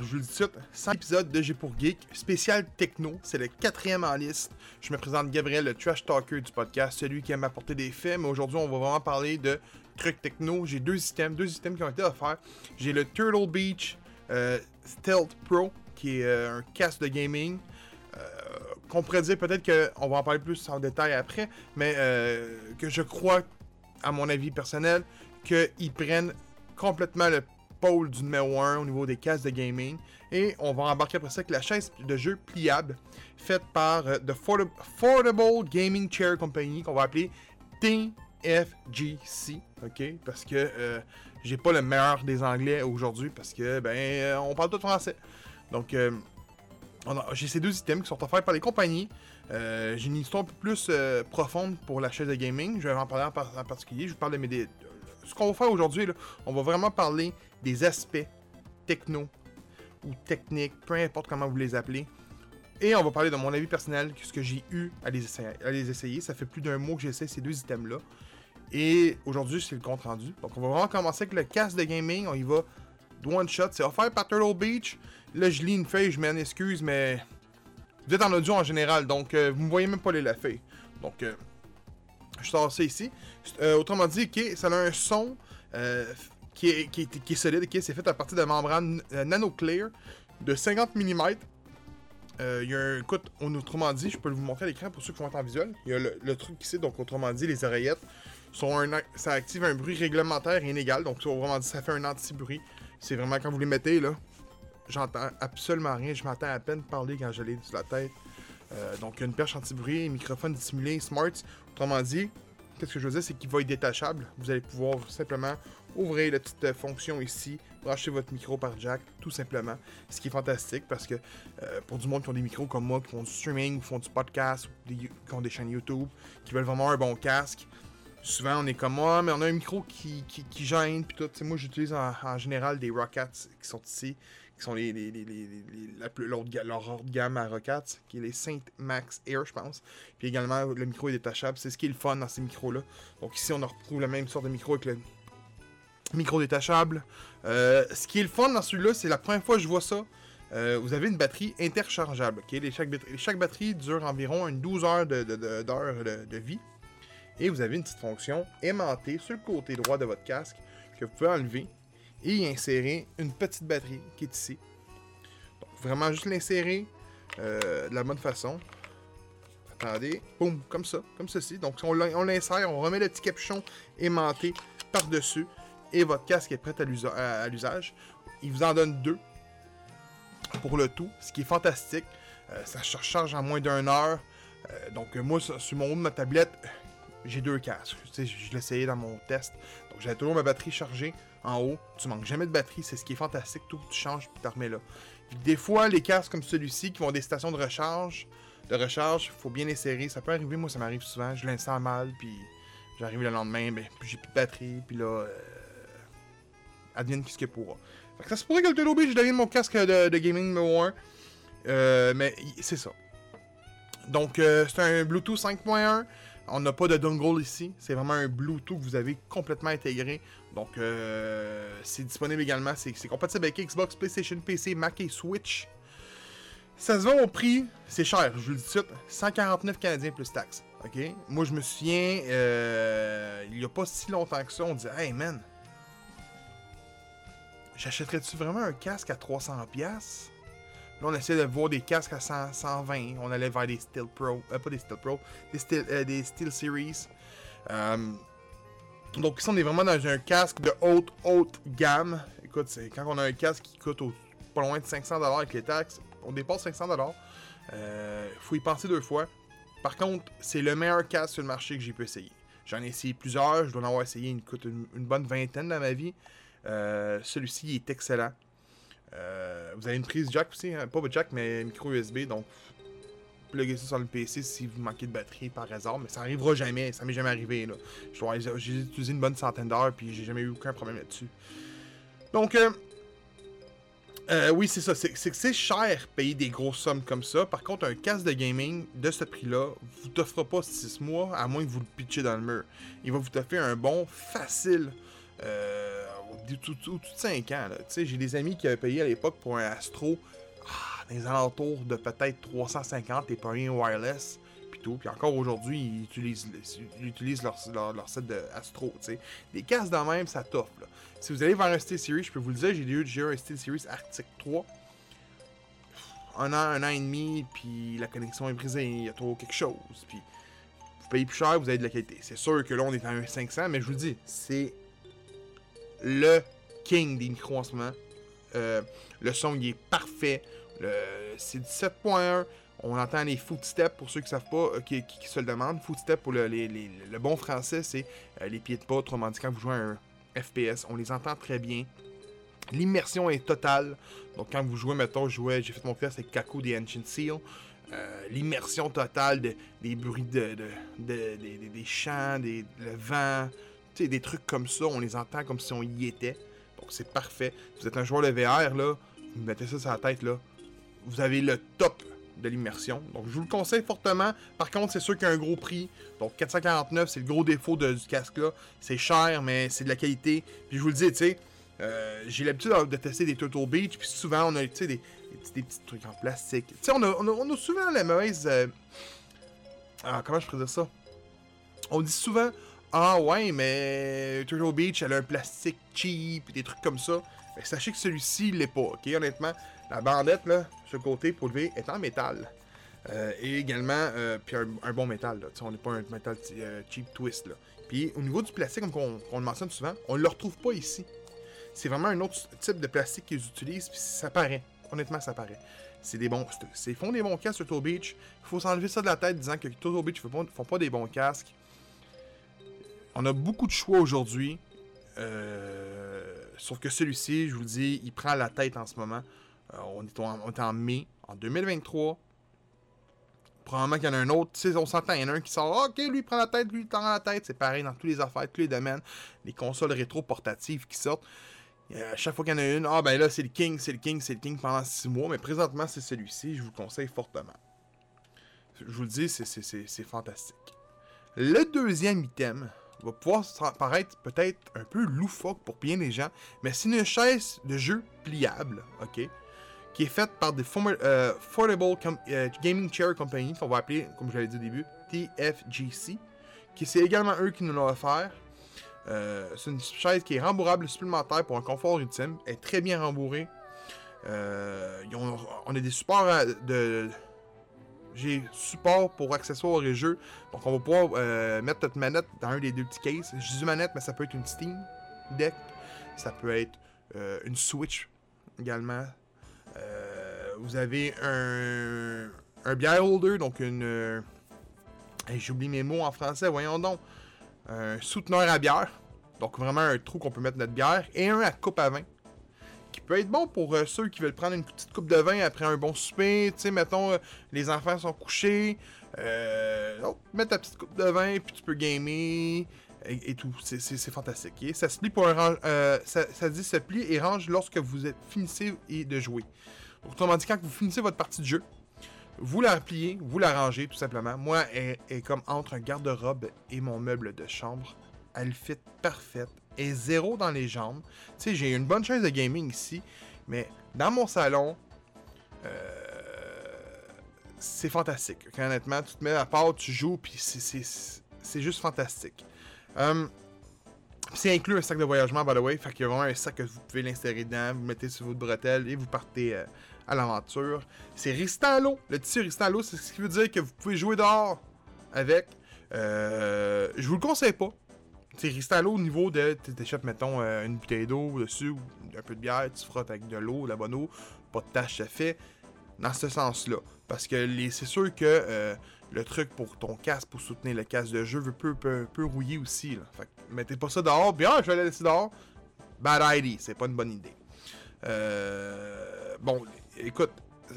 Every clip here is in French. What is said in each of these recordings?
Je vous le dis tout de suite, 100 épisodes de G pour Geek, spécial techno, c'est le quatrième en liste. Je me présente Gabriel, le trash talker du podcast, celui qui aime apporter des faits, mais aujourd'hui on va vraiment parler de trucs techno. J'ai deux items, deux items qui ont été offerts. J'ai le Turtle Beach euh, Stealth Pro, qui est euh, un casque de gaming. Euh, qu'on pourrait dire peut-être qu'on va en parler plus en détail après, mais que je crois, à mon avis personnel, qu'ils prennent complètement le pôle du numéro 1 au niveau des casques de gaming. Et on va embarquer après ça avec la chaise de jeu pliable faite par euh, The Affordable Gaming Chair Company qu'on va appeler TFGC. OK? Parce que euh, j'ai pas le meilleur des anglais aujourd'hui parce que ben euh, on parle tout français. Donc j'ai ces deux items qui sont offerts par les compagnies. J'ai une histoire un peu plus profonde pour la chaise de gaming. Je vais en parler en, en particulier. Je vous parle de mes. Ce qu'on va faire aujourd'hui, on va vraiment parler des aspects techno ou techniques, peu importe comment vous les appelez. Et on va parler de mon avis personnel, ce que j'ai eu à les, essayer. Ça fait plus d'un mois que j'essaie ces deux items-là. Et aujourd'hui, c'est le compte rendu. Donc, on va vraiment commencer avec le casque de gaming. On y va one shot. C'est offert par Turtle Beach. Là, je lis une feuille, je m'en excuse, mais vous êtes en audio en général, donc euh, vous ne voyez même pas les la. Donc, euh, je sors ça ici. Euh, autrement dit, ok, ça a un son euh, qui, est, qui, est, solide. c'est fait à partir de membrane euh, nano clear de 50 mm. Il y a un. Écoute, on- autrement dit, je peux vous montrer à l'écran pour ceux qui vont être en visuel. Il y a le, le truc ici, donc autrement dit, les oreillettes sont un, ça active un bruit réglementaire inégal. Donc, autrement dit, ça fait un anti-bruit. C'est vraiment quand vous les mettez là, j'entends absolument rien. Je m'entends à peine parler quand je l'ai sur la tête. Euh, donc, une perche anti-bruit, microphone dissimulé, smart. Autrement dit, qu'est-ce que je veux dire, c'est qu'il va être détachable. Vous allez pouvoir simplement ouvrir la petite euh, fonction ici, brancher votre micro par jack, tout simplement. Ce qui est fantastique parce que euh, pour du monde qui ont des micros comme moi, qui font du streaming, ou font du podcast, ou qui ont des chaînes YouTube, qui veulent vraiment un bon casque, souvent on est comme moi, mais on a un micro qui, gêne, puis tout. Moi, j'utilise en, en général des Rockets qui sont ici, qui sont les, la plus- leur hors de gamme à Rockets, qui est les Saint Max Air, je pense. Puis également, le micro est détachable. C'est ce qui est le fun dans ces micros-là. Donc ici, on retrouve la même sorte de micro avec le micro détachable. Euh, ce qui est le fun dans celui-là, c'est la première fois que je vois ça. Euh, vous avez une batterie interchangeable. Les, chaque, batterie, chaque batterie dure environ une 12 heures de- de vie. Et vous avez une petite fonction aimantée sur le côté droit de votre casque que vous pouvez enlever et insérer une petite batterie qui est ici. Donc vraiment juste l'insérer euh, de la bonne façon. Attendez, boum, comme ça, comme ceci. Donc on l'in- on l'insère, on remet le petit capuchon aimanté par-dessus et votre casque est prêt à l'usa- à- à l'usage. Il vous en donne deux pour le tout, ce qui est fantastique. Euh, ça se recharge en moins d'une heure. Euh, donc moi, sur mon haut de ma tablette, j'ai deux casques. Tu sais, je je l'ai essayé dans mon test. Donc j'avais toujours ma batterie chargée en haut. Tu manques jamais de batterie, c'est ce qui est fantastique. Tout, tu changes tu remets là. Des fois, les casques comme celui-ci qui vont des stations de recharge, de recharge, faut bien les serrer. Ça peut arriver, moi ça m'arrive souvent. Je l'installe mal, puis j'arrive le lendemain, ben, puis j'ai plus de batterie, puis là, euh, advienne ce qu'il pourra. Fait que ça se pourrait que le Turtle Beach devienne mon casque de, gaming numéro 1. Euh, mais c'est ça. Donc, euh, c'est un Bluetooth 5.1. On n'a pas de dongle ici. C'est vraiment un Bluetooth que vous avez complètement intégré. Donc, euh, c'est disponible également. C'est compatible avec Xbox, PlayStation, PC, Mac et Switch. Ça se vend au prix, c'est cher, je vous le dis tout de suite, 149 Canadiens plus taxes. OK? Moi, je me souviens, euh, il n'y a pas si longtemps que ça, on disait, hey man, j'achèterais-tu vraiment un casque à 300$? Là, on essayait de voir des casques à 100, 120. On allait vers des Steel Pro. Euh, pas des Steel Pro. Des Steel, euh, des Steel Series. Euh, donc ici, on est vraiment dans un casque de haute, haute gamme. Écoute, c'est quand on a un casque qui coûte pas loin de 500$ avec les taxes, on dépasse 500$. Euh, faut y penser deux fois. Par contre, c'est le meilleur casque sur le marché que j'ai pu essayer. J'en ai essayé plusieurs. Je dois en avoir essayé une, une, bonne vingtaine dans ma vie. Celui-ci il est excellent. Euh, vous avez une prise jack aussi, hein, pas jack, mais micro USB, donc pluguez ça sur le PC si vous manquez de batterie par hasard, mais ça arrivera jamais, ça m'est jamais arrivé. là. J'ai utilisé une bonne centaine d'heures, puis j'ai jamais eu aucun problème là-dessus. Donc, euh, euh, oui, c'est ça, c'est que c'est cher payer des grosses sommes comme ça. Par contre, un casque de gaming de ce prix-là vous t'offrira pas 6 mois, à moins que vous le pitchiez dans le mur. Il va vous offrir un bon facile. Au-dessus de 5 ans. J'ai des amis qui avaient payé à l'époque pour un Astro ah, dans les alentours de peut-être 350 et pas un wireless. Puis tout. Puis encore aujourd'hui, ils utilisent, ils utilisent leur, leur, set de Astro. sais. Des casques de même, ça t'offre. Si vous allez vers un Steel Series, je peux vous le dire, j'ai eu un Steel Series Arctic 3 un an, un an et demi, puis la connexion est brisée, il y a trop quelque chose, puis vous payez plus cher, vous avez de la qualité. C'est sûr que là, on est à un 500, mais je vous dis, c'est le king des micros en ce moment. Euh, le son, il est parfait. C'est 17.1. On entend les footsteps pour ceux qui ne savent pas, euh, qui, se le demandent. Footsteps pour le, bon français, c'est euh, les pieds de pas. Autrement dit, quand vous jouez un FPS, on les entend très bien. L'immersion est totale. Donc, quand vous jouez, mettons, j'ai fait mon test avec Kaku des Ancient Seal. L'immersion totale des bruits de, des chants, des, le vent, des trucs comme ça, on les entend comme si on y était. Donc c'est parfait. Vous êtes un joueur de VR, là, vous mettez ça sur la tête, là, vous avez le top de l'immersion. Donc je vous le conseille fortement. Par contre, c'est sûr qu'il y a un gros prix. Donc 449, c'est le gros défaut du casque là. C'est cher, mais c'est de la qualité. Puis je vous le dis, tu sais, euh, j'ai l'habitude de tester des Turtle Beach, puis souvent on a des, des, petits trucs en plastique. Tu sais, on a, on, a, souvent la mauvaise. Euh, ah, comment je pourrais dire ça? On dit souvent Ah ouais, mais Turtle Beach, elle a un plastique cheap, des trucs comme ça. Mais sachez que celui-ci, il l'est pas, ok? Honnêtement, la bandette, là, ce côté pour lever, est en métal. Euh, et également, puis un, bon métal, on n'est pas un métal cheap twist, là. Puis au niveau du plastique, comme on, le mentionne souvent, on ne le retrouve pas ici c'est vraiment un autre type de plastique qu'ils utilisent, puis ça paraît. Honnêtement, ça paraît. C'est des bons. Ils font des bons casques Turtle Beach. Il faut s'enlever ça de la tête disant que Turtle Beach ne font pas des bons casques. On a beaucoup de choix aujourd'hui. Euh, sauf que celui-ci, je vous le dis, il prend la tête en ce moment. Euh, on, est en, mai, en 2023. Probablement qu'il y en a un autre. On s'entend, il y en a un qui sort. ok, lui il prend la tête, lui il prend la tête. C'est pareil dans tous les affaires, tous les domaines. Les consoles rétro portatives qui sortent. À chaque fois qu'il y en a une, ah ben là c'est le King, c'est le King, c'est le King pendant 6 mois, mais présentement c'est celui-ci, je vous le conseille fortement. Je vous le dis, c'est fantastique. Le deuxième item va pouvoir paraître peut-être un peu loufoque pour bien des gens, mais c'est une chaise de jeu pliable, ok, qui est faite par des euh, euh, Gaming Chair Company, qu'on va appeler, comme je l'avais dit au début, TFGC, qui c'est également eux qui nous l'ont offert. Euh, c'est une chaise qui est rembourrable supplémentaire pour un confort ultime. Elle est très bien rembourrée. Euh, on a des supports de. J'ai support pour accessoires et jeux. Donc on va pouvoir euh, mettre notre manette dans un des deux petits cases. Je dis manette, mais ça peut être une Steam Deck. Ça peut être une Switch également. vous avez un, un beer holder, donc une. J'oublie mes mots en français, voyons donc un souteneur à bière. Donc vraiment un trou qu'on peut mettre notre bière. Et un à coupe à vin. Peut être bon pour euh, ceux qui veulent prendre une petite coupe de vin après un bon souper. Tu sais, mettons, euh, les enfants sont couchés. Euh, mets ta petite coupe de vin, puis tu peux gamer. Et, tout. C'est fantastique. Ça se plie pour un euh, ça, ça, dit se plie et range lorsque vous êtes, finissez de jouer. Autrement dit, quand vous finissez votre partie de jeu, vous la repliez, vous la rangez tout simplement. Moi, elle est comme entre un garde-robe et mon meuble de chambre. Elle fit parfaite. Et zéro dans les jambes. Tu sais, j'ai une bonne chaise de gaming ici, mais dans mon salon, euh, c'est fantastique. Honnêtement, tu te mets à part, tu joues, puis c'est juste fantastique. Hum, c'est inclus un sac de voyagement, by the way. Fait qu'il y a vraiment un sac que vous pouvez l'insérer dedans, vous mettez sur votre bretelle et vous partez euh, à l'aventure. C'est résistant. Le tissu résistant c'est ce qui veut dire que vous pouvez jouer dehors avec. Euh, je vous le conseille pas. C'est résistant à l'eau au niveau de. T'échappes, mettons, euh, une bouteille d'eau dessus ou un peu de bière, tu frottes avec de l'eau, de la bonne eau, pas de tâche, ça fait. Dans ce sens-là. Parce que c'est sûr que euh, le truc pour ton casque, pour soutenir le casque de jeu, peut, peut, peut rouiller aussi. Là. Fait que mettez pas ça dehors, bien, je vais la laisser dehors. Bad idea, c'est pas une bonne idée. Euh, bon, écoute,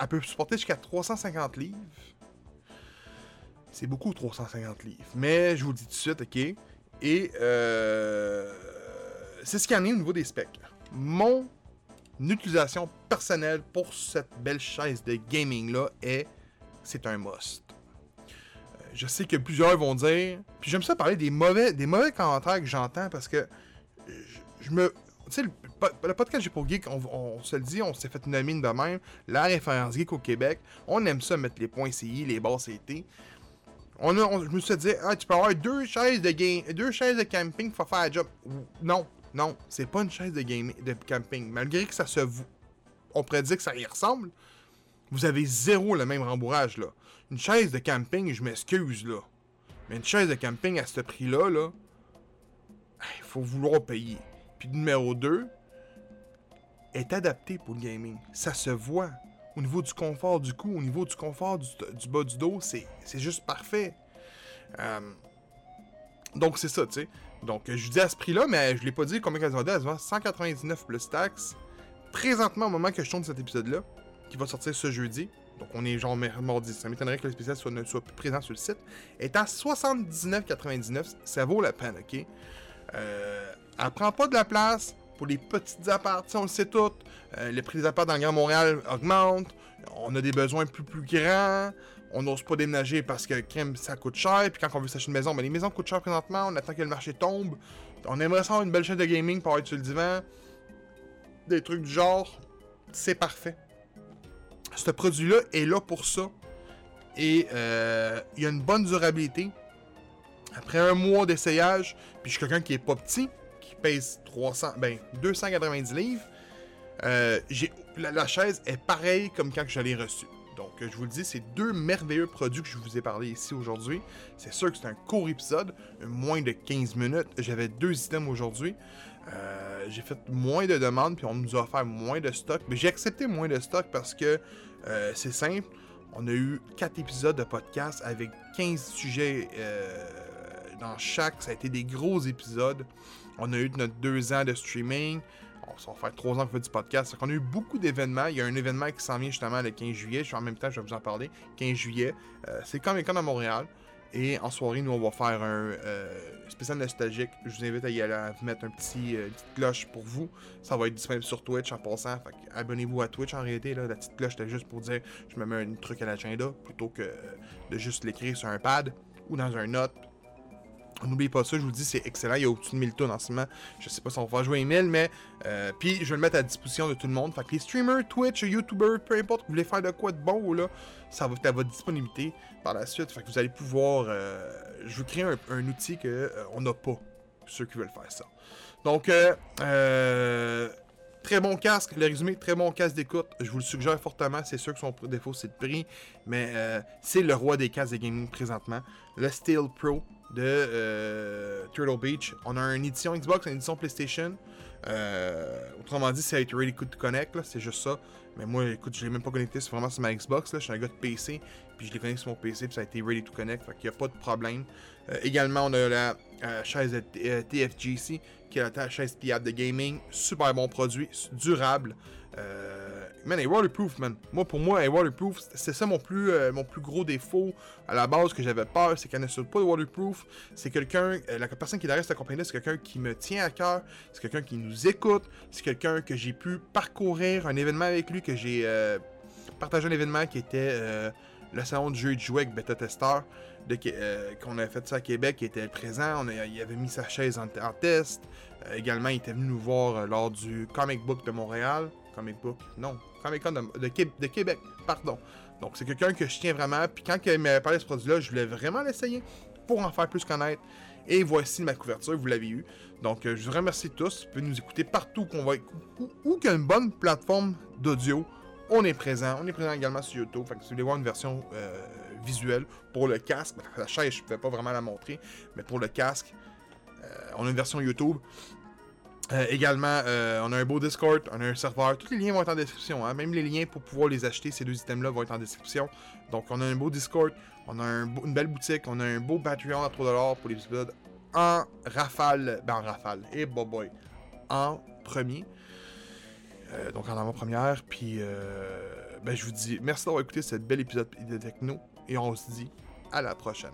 elle peut supporter jusqu'à 350 livres. C'est beaucoup 350 livres. Mais je vous le dis tout de suite, ok? Et euh, c'est ce qu'il y en est au niveau des specs. Mon utilisation personnelle pour cette belle chaise de gaming-là est c'est un must. Euh, je sais que plusieurs vont dire. Puis j'aime ça parler des mauvais, des mauvais commentaires que j'entends parce que je, me. Tu sais, le, podcast J'ai pour Geek, on, se le dit, on s'est fait une mine de même. La référence geek au Québec. On aime ça mettre les points CI, les barres CT. On, a, je me suis dit, ah, tu peux avoir deux chaises de game, deux chaises de camping pour faire un job. Non, non, c'est pas une chaise de, de camping. Malgré que ça se. On pourrait dire que ça y ressemble, vous avez zéro le même rembourrage, là. Une chaise de camping, je m'excuse, là. Mais une chaise de camping à ce prix-là, là, il faut vouloir payer. Puis numéro 2, est adapté pour le gaming. Ça se voit. Au niveau du confort du cou, au niveau du confort du, bas du dos, c'est juste parfait. Euh, donc c'est ça, tu sais. Donc je dis à ce prix-là, mais je l'ai pas dit combien elle se vendait. Elle se vend 199 plus taxes. Présentement, au moment que je tourne cet épisode-là, qui va sortir ce jeudi, donc on est genre mardi, ça m'étonnerait que le spécial soit, ne soit plus présent sur le site, est à 79,99. Ça vaut la peine, ok? Euh, elle prend pas de la place pour les petites apparts, on le sait tout. Euh, les prix des apparts dans le Grand Montréal augmentent. On a des besoins plus plus grands. On n'ose pas déménager parce que crème, ça coûte cher. Puis quand on veut s'acheter une maison, ben, les maisons coûtent cher présentement. On attend que le marché tombe. On aimerait avoir une belle chaîne de gaming pour être sur le divan. Des trucs du genre. C'est parfait. Ce produit-là est là pour ça. Et euh, il a une bonne durabilité. Après un mois d'essayage, puis je suis quelqu'un qui est pas petit, pèse 300, ben 290 livres, euh, la, chaise est pareille comme quand je l'ai reçue. Donc, je vous le dis, c'est deux merveilleux produits que je vous ai parlé ici aujourd'hui. C'est sûr que c'est un court épisode, moins de 15 minutes. J'avais deux items aujourd'hui. Euh, j'ai fait moins de demandes, puis on nous a offert moins de stock. Mais j'ai accepté moins de stock parce que euh, c'est simple. On a eu 4 épisodes de podcast avec 15 sujets euh, dans chaque. Ça a été des gros épisodes. On a eu notre 2 ans de streaming. ça va faire 3 ans qu'on fait du podcast. On a eu beaucoup d'événements. Il y a un événement qui s'en vient justement le 15 juillet. En même temps, je vais vous en parler. 15 juillet. c'est Comic Con à Montréal. Et en soirée, nous, on va faire un euh, spécial nostalgique. Je vous invite à y aller à vous mettre un petit, euh, petite cloche pour vous. Ça va être disponible sur Twitch en passant. abonnez-vous à Twitch en réalité. Là. La petite cloche, c'était juste pour dire je me mets un truc à l'agenda plutôt que de juste l'écrire sur un pad ou dans un note N'oubliez pas ça, je vous dis, c'est excellent. Il y a au-dessus de 1000 tonnes en ce moment. Je sais pas si on va jouer 1000, mais. Euh, puis je vais le mettre à disposition de tout le monde. Fait que les streamers, Twitch, YouTubers, peu importe, vous voulez faire de quoi de bon là, ça va être à votre disponibilité par la suite. Fait que vous allez pouvoir. Euh, je veux créer un, outil qu'on euh, n'a pas. Ceux qui veulent faire ça. Donc, très bon casque. Le résumé, très bon casque d'écoute. Je vous le suggère fortement. C'est sûr que son défaut, c'est le prix. Mais c'est le roi des casques de gaming présentement. Le Steel Pro de euh, Turtle Beach. On a une édition Xbox, une édition PlayStation. Euh, autrement dit, c'est Ready to Connect, c'est juste ça. Mais moi, écoute, je l'ai même pas connecté, c'est vraiment sur ma Xbox. Je suis un gars de PC, puis je l'ai connecté sur mon PC, puis ça a été Ready to Connect, fait qu'il n'y a pas de problème. Euh, également, on a la chaise TFGC, qui est la chaise pliable de gaming. Super bon produit, durable. Euh, man, elle est waterproof, man. Moi, pour moi, elle est waterproof. C'est ça mon plus, euh, mon plus gros défaut à la base que j'avais peur, c'est qu'elle ne soit pas waterproof. C'est quelqu'un, euh, la personne qui est derrière cette compagnie-là, c'est quelqu'un qui me tient à cœur. C'est quelqu'un qui nous écoute. C'est quelqu'un que j'ai pu parcourir un événement avec lui, que j'ai partagé un événement qui était le salon de jeu de jouets avec Beta Tester. qu'on avait fait ça à Québec, qui était présent. Il avait mis sa chaise en, test. également, il était venu nous voir lors du Comic Book de Montréal. Comic Book, non, De, Québec, pardon. Donc c'est quelqu'un que je tiens vraiment, puis quand il m'a parlé de ce produit-là, je voulais vraiment l'essayer pour en faire plus connaître. Et voici ma couverture, vous l'avez eu. Donc euh, je vous remercie tous, vous pouvez nous écouter partout qu'on va où, qu'il y a une bonne plateforme d'audio, on est présent. On est présent également sur YouTube. Fait si vous voulez voir une version euh, visuelle pour le casque, ben, la chaise, je ne pouvais pas vraiment la montrer, mais pour le casque, euh, on a une version YouTube. Euh, également, euh, on a un beau Discord, on a un serveur. Tous les liens vont être en description. Hein. Même les liens pour pouvoir les acheter, ces deux items-là, vont être en description. Donc, on a un beau Discord, on a une belle boutique, on a un beau Patreon à 3$ pour les épisodes en rafale. Ben, en rafale. Et hey, boy, En premier. Euh, donc, en avant-première. Puis, ben, je vous dis merci d'avoir écouté ce bel épisode de Techno. Et on se dit à la prochaine.